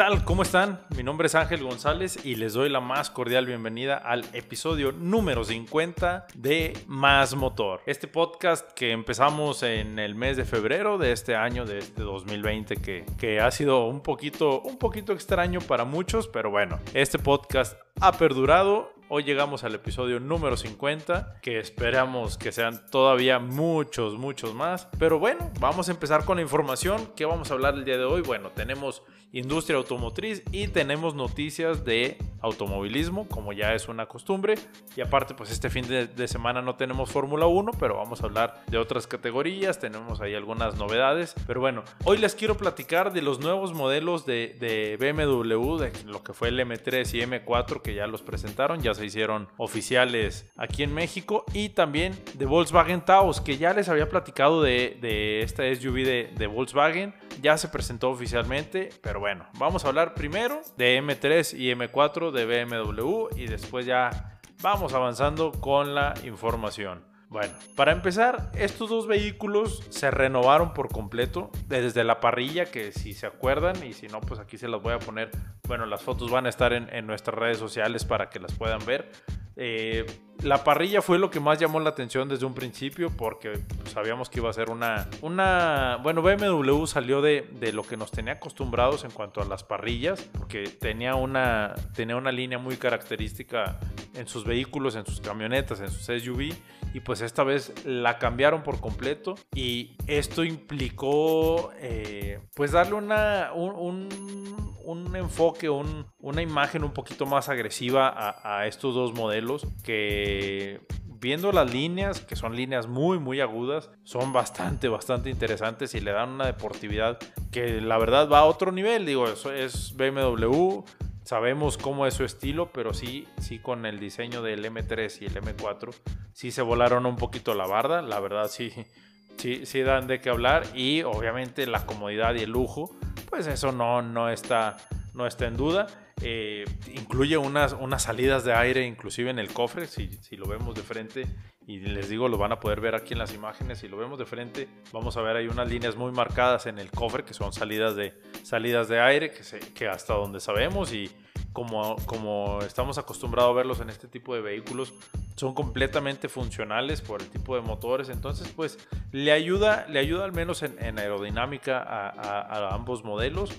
¿Qué tal? ¿Cómo están? Mi nombre es Ángel González y les doy la más cordial bienvenida al episodio número 50 de Más Motor. Este podcast que empezamos en el mes de febrero de este año, de este 2020, que, que ha sido un poquito, un poquito extraño para muchos, pero bueno, este podcast ha perdurado Hoy llegamos al episodio número 50, que esperamos que sean todavía muchos, muchos más. Pero bueno, vamos a empezar con la información. ¿Qué vamos a hablar el día de hoy? Bueno, tenemos industria automotriz y tenemos noticias de automovilismo, como ya es una costumbre. Y aparte, pues este fin de, semana no tenemos Fórmula 1, pero vamos a hablar de otras categorías, tenemos ahí algunas novedades. Pero bueno, hoy les quiero platicar de los nuevos modelos de, de BMW, de lo que fue el M3 y M4, que ya los presentaron, ya se hicieron oficiales aquí en México. Y también de Volkswagen Taos, que ya les había platicado de, de esta SUV de, de Volkswagen. Ya se presentó oficialmente, pero bueno, vamos a hablar primero de M3 y M4 de BMW y después ya vamos avanzando con la información. Bueno, para empezar, estos dos vehículos se renovaron por completo desde la parrilla, que si se acuerdan y si no, pues aquí se las voy a poner. Bueno, las fotos van a estar en, en nuestras redes sociales para que las puedan ver. Eh, la parrilla fue lo que más llamó la atención desde un principio porque sabíamos que iba a ser una... una bueno, BMW salió de, de, lo que nos tenía acostumbrados en cuanto a las parrillas porque tenía una, tenía una línea muy característica en sus vehículos, en sus camionetas, en sus SUV y pues esta vez la cambiaron por completo y esto implicó eh, pues darle una, un, un, enfoque, un, una imagen un poquito más agresiva a, a estos dos modelos que viendo las líneas, que son líneas muy, muy agudas, son bastante, bastante interesantes y le dan una deportividad que la verdad va a otro nivel. Digo, eso es BMW, sabemos cómo es su estilo, pero sí, sí con el diseño del M3 y el M4, sí se volaron un poquito la barda, la verdad sí, sí, sí dan de qué hablar y obviamente la comodidad y el lujo, pues eso no, no, está, no está en duda. Eh, incluye unas, unas salidas de aire inclusive en el cofre, si, si, lo vemos de frente y les digo, lo van a poder ver aquí en las imágenes, si lo vemos de frente vamos a ver hay unas líneas muy marcadas en el cofre que son salidas de, salidas de aire que, que hasta donde sabemos y como, como estamos acostumbrados a verlos en este tipo de vehículos son completamente funcionales por el tipo de motores entonces pues le ayuda, le ayuda al menos en, aerodinámica a ambos modelos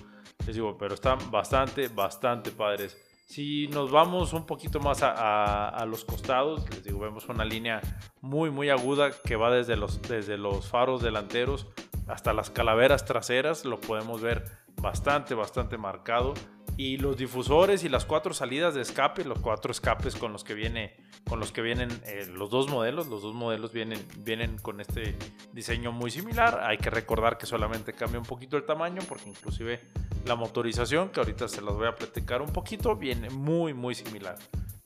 les digo, pero están bastante, bastante padres. Si nos vamos un poquito más a, a, los costados, les digo, vemos una línea muy, muy aguda que va desde los, desde los faros delanteros hasta las calaveras traseras. Lo podemos ver bastante, bastante marcado y los difusores y las cuatro salidas de escape, los cuatro escapes con los que viene, con los que vienen eh, los dos modelos, los dos modelos vienen, vienen con este diseño muy similar. Hay que recordar que solamente cambia un poquito el tamaño, porque inclusive la motorización, que ahorita se las voy a platicar un poquito, viene muy muy similar.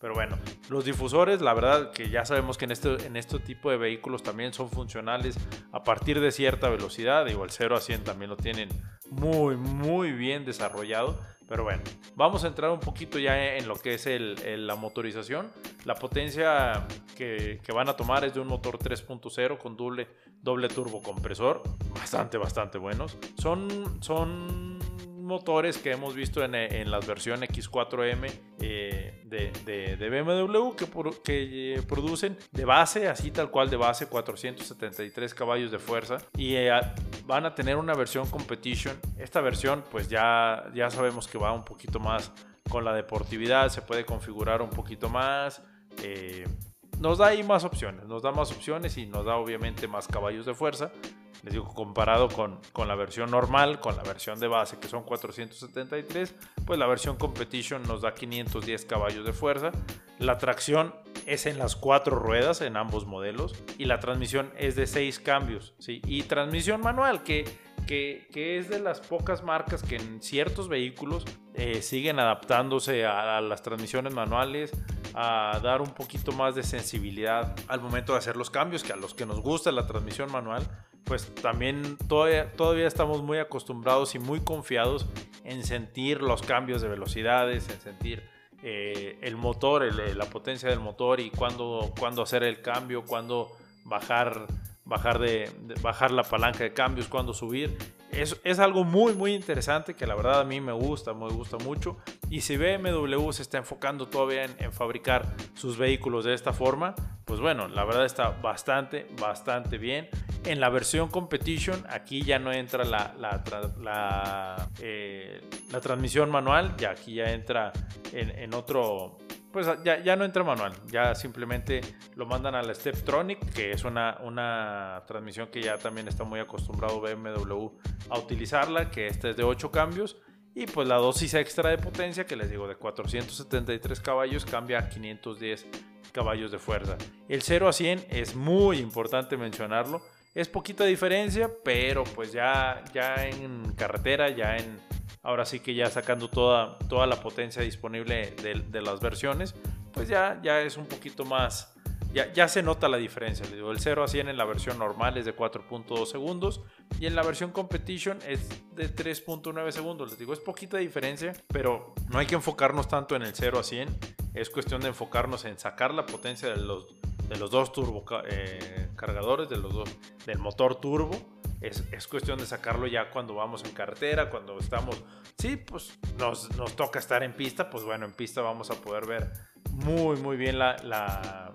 Pero bueno, los difusores, la verdad que ya sabemos que en este, en este tipo de vehículos también son funcionales a partir de cierta velocidad. Digo, el 0 a 100 también lo tienen muy, muy bien desarrollado. Pero bueno, vamos a entrar un poquito ya en lo que es el, la motorización. La potencia que, que, van a tomar es de un motor 3.0 con doble, doble turbocompresor. Bastante, bastante buenos. Son, son motores que hemos visto en, en las versiones X4M eh, de, de, de, BMW que, que eh, producen de base, así tal cual de base, 473 caballos de fuerza y eh, van a tener una versión Competition. Esta versión pues ya, ya sabemos que va un poquito más con la deportividad, se puede configurar un poquito más. Eh, nos da ahí más opciones, nos da más opciones y nos da obviamente más caballos de fuerza. Les digo, comparado con, con, la versión normal, con la versión de base que son 473, pues la versión Competition nos da 510 caballos de fuerza. La tracción es en las cuatro ruedas en ambos modelos y la transmisión es de seis cambios, ¿sí? Y transmisión manual que, que, que es de las pocas marcas que en ciertos vehículos eh, siguen adaptándose a, a las transmisiones manuales, a dar un poquito más de sensibilidad al momento de hacer los cambios, que a los que nos gusta la transmisión manual, pues también todavía, estamos muy acostumbrados y muy confiados en sentir los cambios de velocidades, en sentir eh, el motor, el, la potencia del motor y cuándo, cuándo hacer el cambio, cuándo bajar bajar, de, bajar la palanca de cambios, cuándo subir. es, es, algo muy, muy interesante que la verdad a mí me gusta, me gusta mucho. Y si BMW se está enfocando todavía en, fabricar sus vehículos de esta forma, pues bueno, la verdad está bastante, bastante bien. En la versión Competition, aquí ya no entra la, la, eh, transmisión manual, ya aquí ya entra en, en otro pues ya, ya, no entra manual, ya simplemente lo mandan a la Steptronic, que es una, una transmisión que ya también está muy acostumbrado BMW a utilizarla, que esta es de 8 cambios. Y pues la dosis extra de potencia, que les digo, de 473 caballos cambia a 510 caballos de fuerza. El 0 a 100 es muy importante mencionarlo. Es poquita diferencia, pero pues ya, ya en carretera, ya en, ahora sí que ya sacando toda, toda la potencia disponible de, las versiones, pues ya, ya es un poquito más, ya, ya se nota la diferencia. Le digo, el 0 a 100 en la versión normal es de 4.2 segundos y en la versión Competition es de 3.9 segundos. Les digo, es poquita diferencia, pero no hay que enfocarnos tanto en el 0 a 100. Es cuestión de enfocarnos en sacar la potencia de los, de los dos turbo eh, cargadores, de los dos, del motor turbo es, cuestión de sacarlo ya cuando vamos en carretera, cuando estamos, sí, pues nos, toca estar en pista, pues bueno, en pista vamos a poder ver muy, muy bien la, la,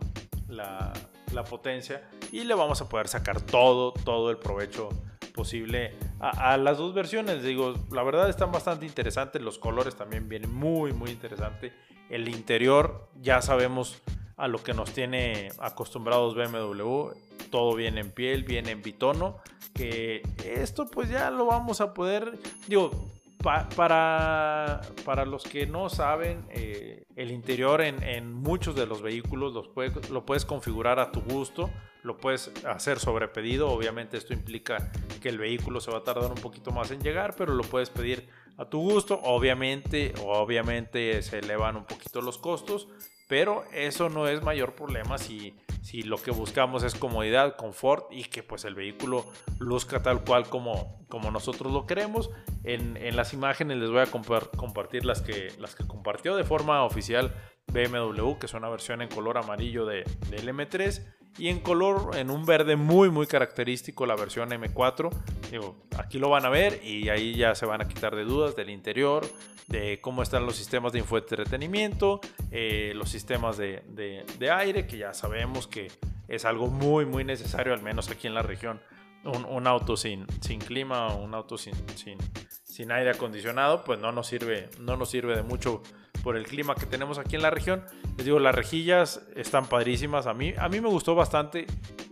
la, potencia y le vamos a poder sacar todo, todo el provecho posible a, a, las dos versiones. Digo, la verdad están bastante interesantes, los colores también vienen muy, muy interesante. El interior ya sabemos a lo que nos tiene acostumbrados BMW. Todo viene en piel, viene en bitono. Que esto pues ya lo vamos a poder, digo, para, para los que no saben, eh, el interior en, muchos de los vehículos los lo puedes configurar a tu gusto, lo puedes hacer sobre pedido. Obviamente esto implica que el vehículo se va a tardar un poquito más en llegar, pero lo puedes pedir a tu gusto. Obviamente, obviamente se elevan un poquito los costos, pero eso no es mayor problema si, si lo que buscamos es comodidad, confort y que pues el vehículo luzca tal cual como, como nosotros lo queremos. En, en las imágenes les voy a compartir las que, las que compartió de forma oficial BMW, que es una versión en color amarillo de, del M3 y en color, en un verde muy muy característico la versión M4. Digo, aquí lo van a ver y ahí ya se van a quitar de dudas del interior, de cómo están los sistemas de infoentretenimiento, eh, los sistemas de, de, aire, que ya sabemos que es algo muy muy necesario, al menos aquí en la región. Un, un auto sin, sin clima, un auto sin, sin, sin aire acondicionado, pues no nos sirve, no nos sirve de mucho por el clima que tenemos aquí en la región. Les digo, las rejillas están padrísimas. A mí, a mí me gustó bastante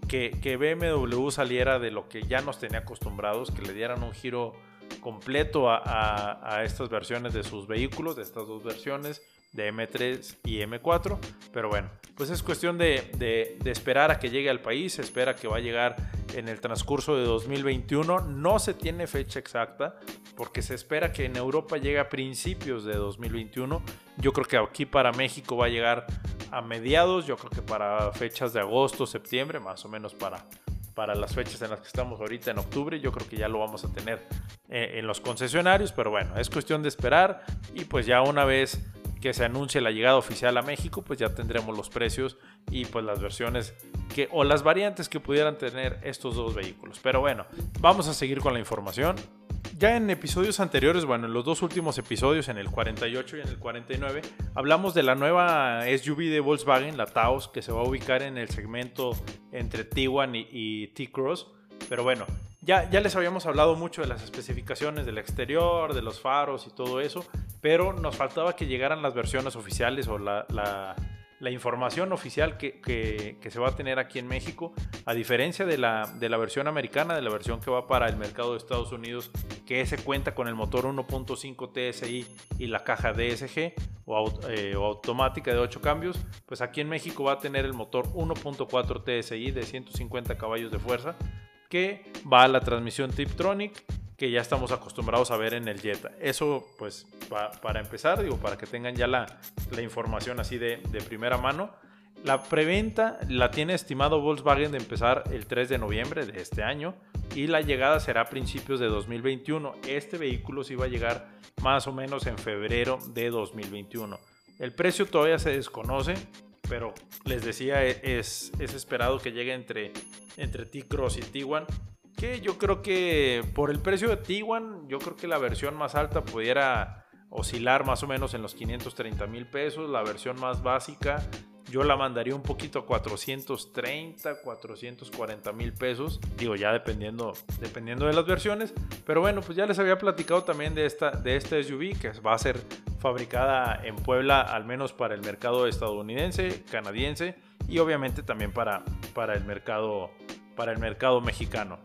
que, que BMW saliera de lo que ya nos tenía acostumbrados, que le dieran un giro completo a, a, estas versiones de sus vehículos, de estas dos versiones de M3 y M4. Pero bueno, pues es cuestión de, de, de, esperar a que llegue al país. Se espera que va a llegar en el transcurso de 2021. No se tiene fecha exacta porque se espera que en Europa llegue a principios de 2021. Yo creo que aquí para México va a llegar a mediados. Yo creo que para fechas de agosto, septiembre, más o menos para, para las fechas en las que estamos ahorita en octubre. Yo creo que ya lo vamos a tener eh, en los concesionarios. Pero bueno, es cuestión de esperar. Y pues ya una vez que se anuncie la llegada oficial a México, pues ya tendremos los precios y pues las versiones que o las variantes que pudieran tener estos dos vehículos. Pero bueno, vamos a seguir con la información. Ya en episodios anteriores, bueno, en los dos últimos episodios, en el 48 y en el 49, hablamos de la nueva SUV de Volkswagen, la Taos, que se va a ubicar en el segmento entre Tiguan y, y T-Cross. Pero bueno, ya, ya les habíamos hablado mucho de las especificaciones del exterior, de los faros y todo eso, pero nos faltaba que llegaran las versiones oficiales o la, la, información oficial que, que, se va a tener aquí en México, a diferencia de la, de la versión americana, de la versión que va para el mercado de Estados Unidos, que se cuenta con el motor 1.5 TSI y la caja DSG o, eh, o, automática de 8 cambios, pues aquí en México va a tener el motor 1.4 TSI de 150 caballos de fuerza que va a la transmisión Tiptronic que ya estamos acostumbrados a ver en el Jetta. Eso, pues, para empezar, digo, para que tengan ya la, información así de, de, primera mano. La preventa la tiene estimado Volkswagen de empezar el 3 de noviembre de este año y la llegada será a principios de 2021. Este vehículo sí va a llegar más o menos en febrero de 2021. El precio todavía se desconoce, pero les decía, es, es esperado que llegue entre, entre T-Cross y Tiguan Que yo creo que por el precio de Tiguan, yo creo que la versión más alta pudiera oscilar más o menos en los 530 mil pesos. La versión más básica yo la mandaría un poquito a 430, 440 mil pesos. Digo, ya dependiendo, dependiendo de las versiones. Pero bueno, pues ya les había platicado también de esta, de esta SUV que va a ser fabricada en Puebla, al menos para el mercado estadounidense, canadiense y obviamente también para, para, el, mercado, para el mercado mexicano.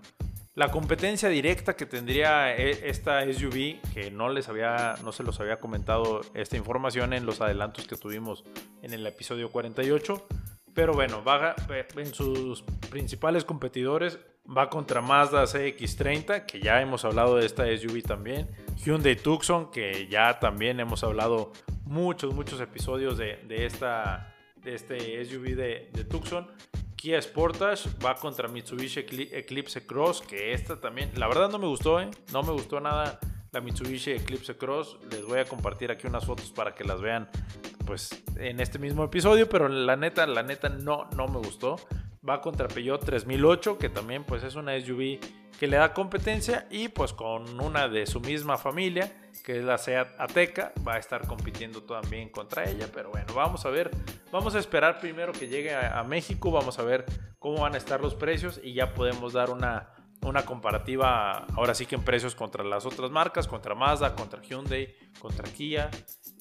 La competencia directa que tendría e, esta SUV, que no les había, no se los había comentado esta información en los adelantos que tuvimos en el episodio 48. Pero bueno, va en sus principales competidores va contra Mazda CX30, que ya hemos hablado de esta SUV también. Hyundai Tucson, que ya también hemos hablado muchos, muchos episodios de, esta, de este SUV de, de Tucson. Kia Sportage va contra Mitsubishi Eclipse Cross, que esta también, la verdad no me gustó, ¿eh? no me gustó nada la Mitsubishi Eclipse Cross. Les voy a compartir aquí unas fotos para que las vean pues en este mismo episodio, pero la neta, la neta no, no me gustó. Va contra Peugeot 3008, que también pues es una SUV que le da competencia y pues con una de su misma familia que es la SEAT Ateca, va a estar compitiendo también contra ella, pero bueno, vamos a ver, vamos a esperar primero que llegue a, México, vamos a ver cómo van a estar los precios y ya podemos dar una, una comparativa, ahora sí que en precios contra las otras marcas, contra Mazda, contra Hyundai, contra Kia,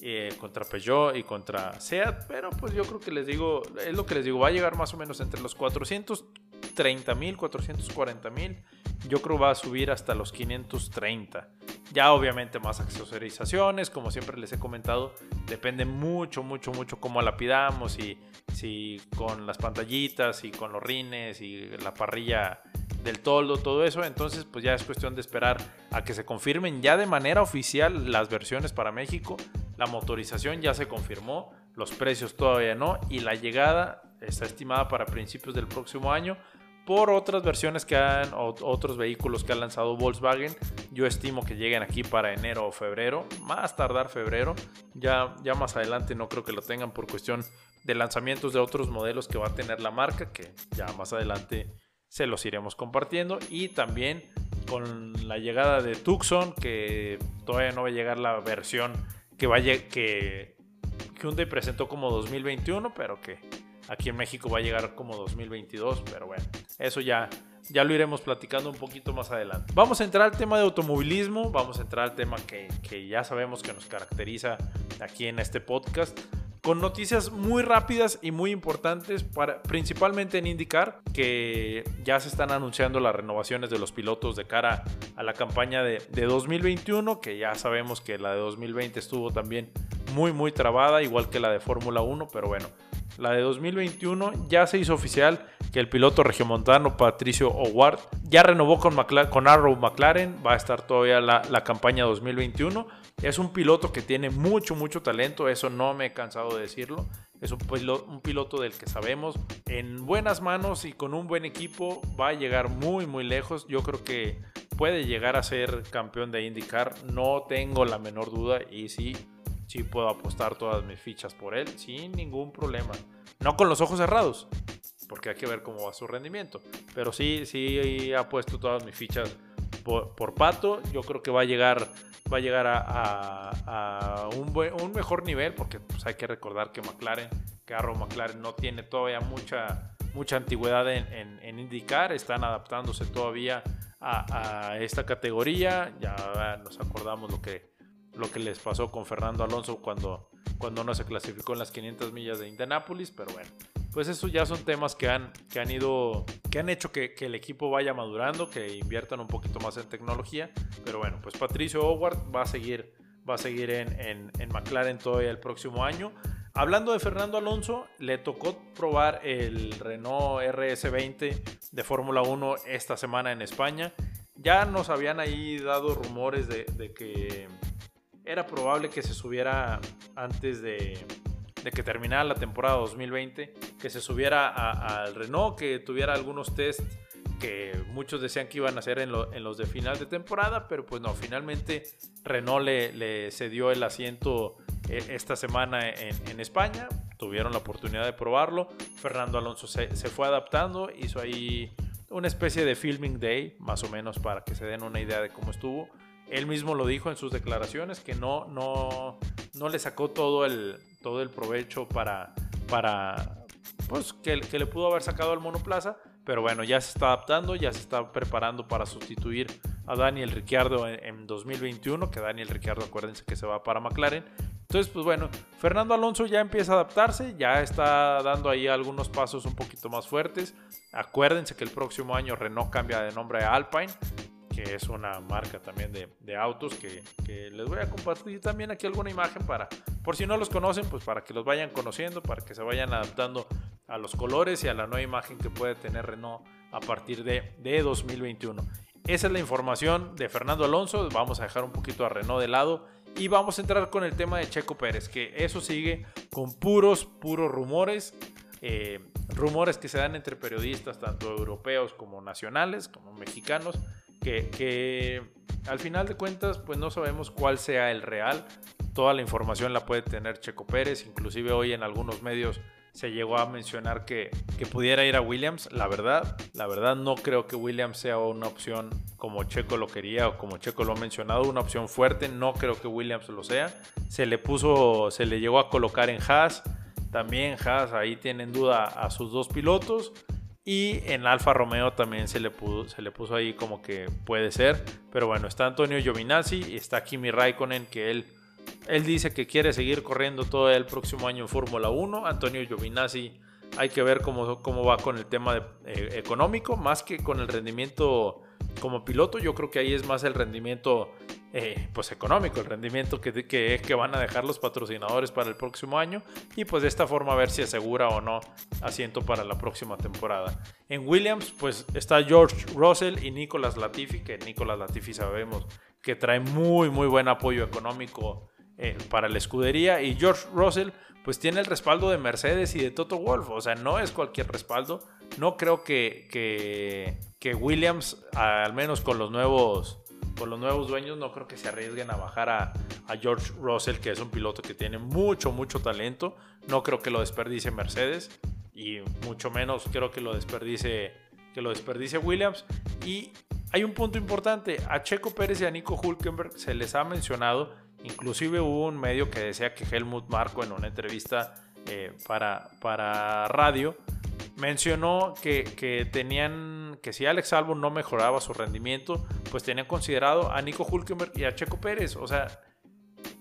eh, contra Peugeot y contra SEAT, pero pues yo creo que les digo, es lo que les digo, va a llegar más o menos entre los 430 mil, 440 mil, yo creo va a subir hasta los 530. Ya obviamente más accesorizaciones, como siempre les he comentado, depende mucho, mucho, mucho cómo la pidamos, y si con las pantallitas y con los rines y la parrilla del toldo, todo eso. Entonces, pues ya es cuestión de esperar a que se confirmen ya de manera oficial las versiones para México. La motorización ya se confirmó, los precios todavía no, y la llegada está estimada para principios del próximo año por otras versiones que han, otros vehículos que ha lanzado Volkswagen. Yo estimo que lleguen aquí para enero o febrero, más tardar febrero. Ya, ya más adelante no creo que lo tengan por cuestión de lanzamientos de otros modelos que va a tener la marca, que ya más adelante se los iremos compartiendo. Y también con la llegada de Tucson, que todavía no va a llegar la versión que vaya que Hyundai presentó como 2021, pero que Aquí en México va a llegar como 2022, pero bueno, eso ya, ya lo iremos platicando un poquito más adelante. Vamos a entrar al tema de automovilismo, vamos a entrar al tema que, que ya sabemos que nos caracteriza aquí en este podcast con noticias muy rápidas y muy importantes, para, principalmente en indicar que ya se están anunciando las renovaciones de los pilotos de cara a la campaña de, de 2021, que ya sabemos que la de 2020 estuvo también muy muy trabada, igual que la de Fórmula 1, pero bueno, la de 2021, ya se hizo oficial que el piloto regiomontano Patricio Howard ya renovó con, con Arrow McLaren, va a estar todavía la, campaña 2021. Es un piloto que tiene mucho, mucho talento, eso no me he cansado de decirlo. Es un piloto, un piloto del que sabemos en buenas manos y con un buen equipo va a llegar muy, muy lejos. Yo creo que puede llegar a ser campeón de IndyCar, no tengo la menor duda y sí sí puedo apostar todas mis fichas por él sin ningún problema. No con los ojos cerrados, porque hay que ver cómo va su rendimiento. Pero sí, sí ha puesto todas mis fichas por, Pato. Yo creo que va a llegar, va a, llegar a, un, un, mejor nivel, porque pues, hay que recordar que McLaren, que Arrow McLaren no tiene todavía mucha, mucha antigüedad en, indicar, están adaptándose todavía a esta categoría. Ya nos acordamos lo que lo que les pasó con Fernando Alonso cuando, cuando no se clasificó en las 500 millas de Indianápolis, pero bueno, pues eso ya son temas que han, que han ido, que han hecho que, el equipo vaya madurando, que inviertan un poquito más en tecnología, pero bueno, pues Patricio Howard va a seguir, va a seguir en, en, en McLaren todavía el próximo año. Hablando de Fernando Alonso, le tocó probar el Renault RS20 de Fórmula 1 esta semana en España. Ya nos habían ahí dado rumores de, de que era probable que se subiera antes de, que terminara la temporada 2020, que se subiera al Renault, que tuviera algunos test que muchos decían que iban a hacer en, los de final de temporada, pero pues no, finalmente Renault le, cedió el asiento eh, esta semana en, España, tuvieron la oportunidad de probarlo, Fernando Alonso se, se fue adaptando, hizo ahí una especie de filming day, más o menos para que se den una idea de cómo estuvo. Él mismo lo dijo en sus declaraciones que no, no, no le sacó todo el, todo el provecho para, para pues, que, que le pudo haber sacado al monoplaza, pero bueno, ya se está adaptando, ya se está preparando para sustituir a Daniel Ricciardo en, 2021, que Daniel Ricciardo acuérdense que se va para McLaren. Entonces, pues bueno, Fernando Alonso ya empieza a adaptarse, ya está dando ahí algunos pasos un poquito más fuertes. Acuérdense que el próximo año Renault cambia de nombre a Alpine, que es una marca también de, autos que, les voy a compartir también aquí alguna imagen para, por si no los conocen, pues para que los vayan conociendo, para que se vayan adaptando a los colores y a la nueva imagen que puede tener Renault a partir de, de 2021. Esa es la información de Fernando Alonso. Vamos a dejar un poquito a Renault de lado y vamos a entrar con el tema de Checo Pérez, que eso sigue con puros, puros rumores. Eh, rumores que se dan entre periodistas, tanto europeos como nacionales, como mexicanos, que, al final de cuentas pues no sabemos cuál sea el real. Toda la información la puede tener Checo Pérez, inclusive hoy en algunos medios se llegó a mencionar que, que, pudiera ir a Williams. La verdad, la verdad no creo que Williams sea una opción como Checo lo quería o como Checo lo ha mencionado, una opción fuerte. No creo que Williams lo sea. Se le puso, se le llegó a colocar en Haas. También Haas ahí tienen duda a sus dos pilotos. Y en Alfa Romeo también se le, se le puso ahí como que puede ser. Pero bueno, está Antonio Giovinazzi y está Kimi Raikkonen que él él dice que quiere seguir corriendo todo el próximo año en Fórmula 1. Antonio Giovinazzi hay que ver cómo, cómo va con el tema eh, económico, más que con el rendimiento como piloto. Yo creo que ahí es más el rendimiento eh, pues económico, el rendimiento que, que, van a dejar los patrocinadores para el próximo año y pues de esta forma ver si asegura o no asiento para la próxima temporada. En Williams pues está George Russell y Nicolas Latifi, que Nicolas Latifi sabemos que trae muy muy buen apoyo económico eh, para la escudería. Y George Russell, pues tiene el respaldo de Mercedes y de Toto Wolf. O sea, no es cualquier respaldo. No creo que, Williams, al menos con los nuevos con los nuevos dueños no creo que se arriesguen a bajar a, George Russell, que es un piloto que tiene mucho, mucho talento. No creo que lo desperdicie Mercedes y mucho menos creo que lo desperdicie, que lo desperdicie Williams. Y hay un punto importante, a Checo Pérez y a Nico Hulkenberg se les ha mencionado Inclusive hubo un medio que decía que Helmut Marco en una entrevista eh, para, para radio mencionó que, que, tenían que si Alex Albon no mejoraba su rendimiento, pues tenían considerado a Nico Hulkenberg y a Checo Pérez. O sea,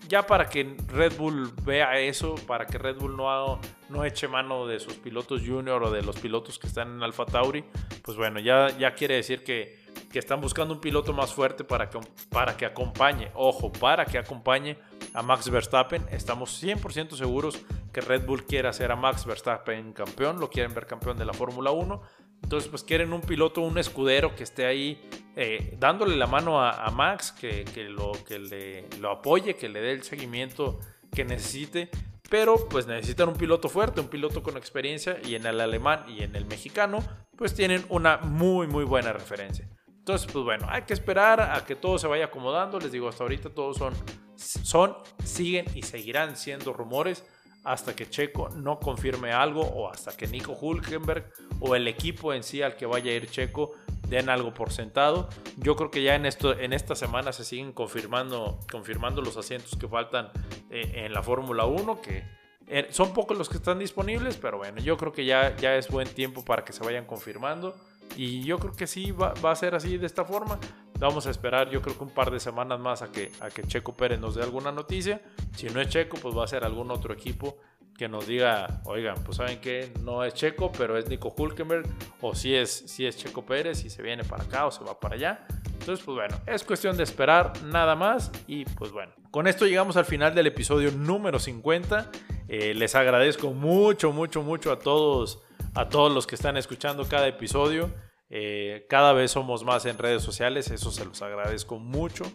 ya para que Red Bull vea eso, para que Red Bull no, no eche mano de sus pilotos junior o de los pilotos que están en Alfa Tauri, pues bueno, ya, ya quiere decir que que están buscando un piloto más fuerte para que, para que acompañe, ojo, para que acompañe a Max Verstappen. Estamos 100% seguros que Red Bull quiere hacer a Max Verstappen campeón, lo quieren ver campeón de la Fórmula 1. Entonces, pues quieren un piloto, un escudero que esté ahí eh, dándole la mano a, Max, que, lo, que le, lo apoye, que le dé el seguimiento que necesite. Pero pues necesitan un piloto fuerte, un piloto con experiencia y en el alemán y en el mexicano pues tienen una muy muy buena referencia. Entonces, pues bueno, hay que esperar a que todo se vaya acomodando. Les digo, hasta ahorita todos son, son, siguen y seguirán siendo rumores hasta que Checo no confirme algo o hasta que Nico Hulkenberg o el equipo en sí al que vaya a ir Checo den algo por sentado. Yo creo que ya en, esto, en esta semana se siguen confirmando, confirmando los asientos que faltan eh, en la Fórmula 1, que eh, son pocos los que están disponibles, pero bueno, yo creo que ya, ya es buen tiempo para que se vayan confirmando. Y yo creo que sí va, a ser así de esta forma. Vamos a esperar, yo creo que un par de semanas más a que, a que Checo Pérez nos dé alguna noticia. Si no es Checo, pues va a ser algún otro equipo que nos diga, oigan, pues saben que no es Checo, pero es Nico Hulkenberg, o si es, si es Checo Pérez y se viene para acá o se va para allá. Entonces, pues bueno, es cuestión de esperar nada más. Y pues bueno, con esto llegamos al final del episodio número 50. Eh, les agradezco mucho, mucho, mucho a todos a todos los que están escuchando cada episodio. Eh, cada vez somos más en redes sociales, eso se los agradezco mucho,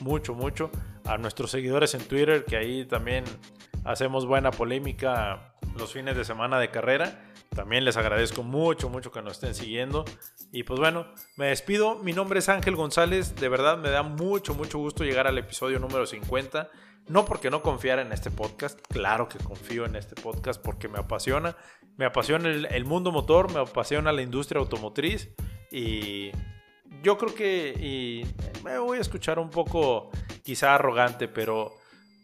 mucho, mucho. A nuestros seguidores en Twitter, que ahí también hacemos buena polémica los fines de semana de carrera. También les agradezco mucho, mucho que nos estén siguiendo. Y pues bueno, me despido. Mi nombre es Ángel González. De verdad me da mucho, mucho gusto llegar al episodio número 50. No porque no confiara en este podcast, claro que confío en este podcast porque me apasiona. Me apasiona el, mundo motor, me apasiona la industria automotriz y yo creo que y me voy a escuchar un poco quizá arrogante, pero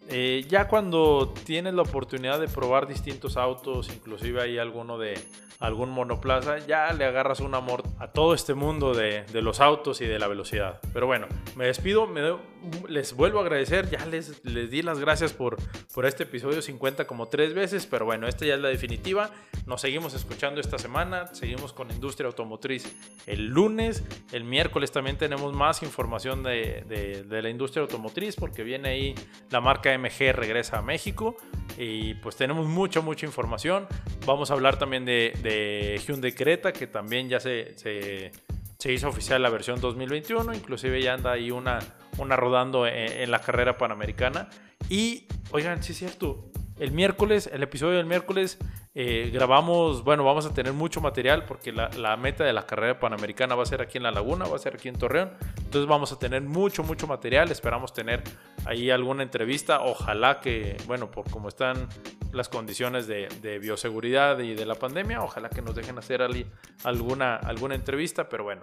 eh, ya cuando tienes la oportunidad de probar distintos autos, inclusive hay alguno de algún monoplaza, ya le agarras un amor a todo este mundo de, los autos y de la velocidad. Pero bueno, me despido, me les vuelvo a agradecer, ya les, les di las gracias por, por este episodio 50 como tres veces, pero bueno, esta ya es la definitiva. Nos seguimos escuchando esta semana, seguimos con Industria Automotriz el lunes, el miércoles también tenemos más información de, de, la industria automotriz porque viene ahí la marca MG regresa a México y pues tenemos mucha, mucha información. Vamos a hablar también de, de Hyundai Creta, que también ya se, se, se, hizo oficial la versión 2021, inclusive ya anda ahí una, una rodando en, en la carrera panamericana. Y, oigan, sí es cierto, el miércoles, el episodio del miércoles, eh, grabamos, bueno, vamos a tener mucho material porque la, meta de la carrera panamericana va a ser aquí en La Laguna, va a ser aquí en Torreón. Entonces vamos a tener mucho, mucho material. Esperamos tener ahí alguna entrevista. Ojalá que, bueno, por cómo están las condiciones de, de bioseguridad y de la pandemia, ojalá que nos dejen hacer alguna, alguna entrevista, pero bueno.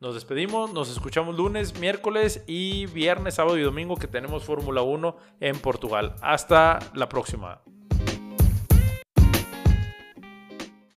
Nos despedimos, nos escuchamos lunes, miércoles y viernes, sábado y domingo que tenemos Fórmula 1 en Portugal. Hasta la próxima.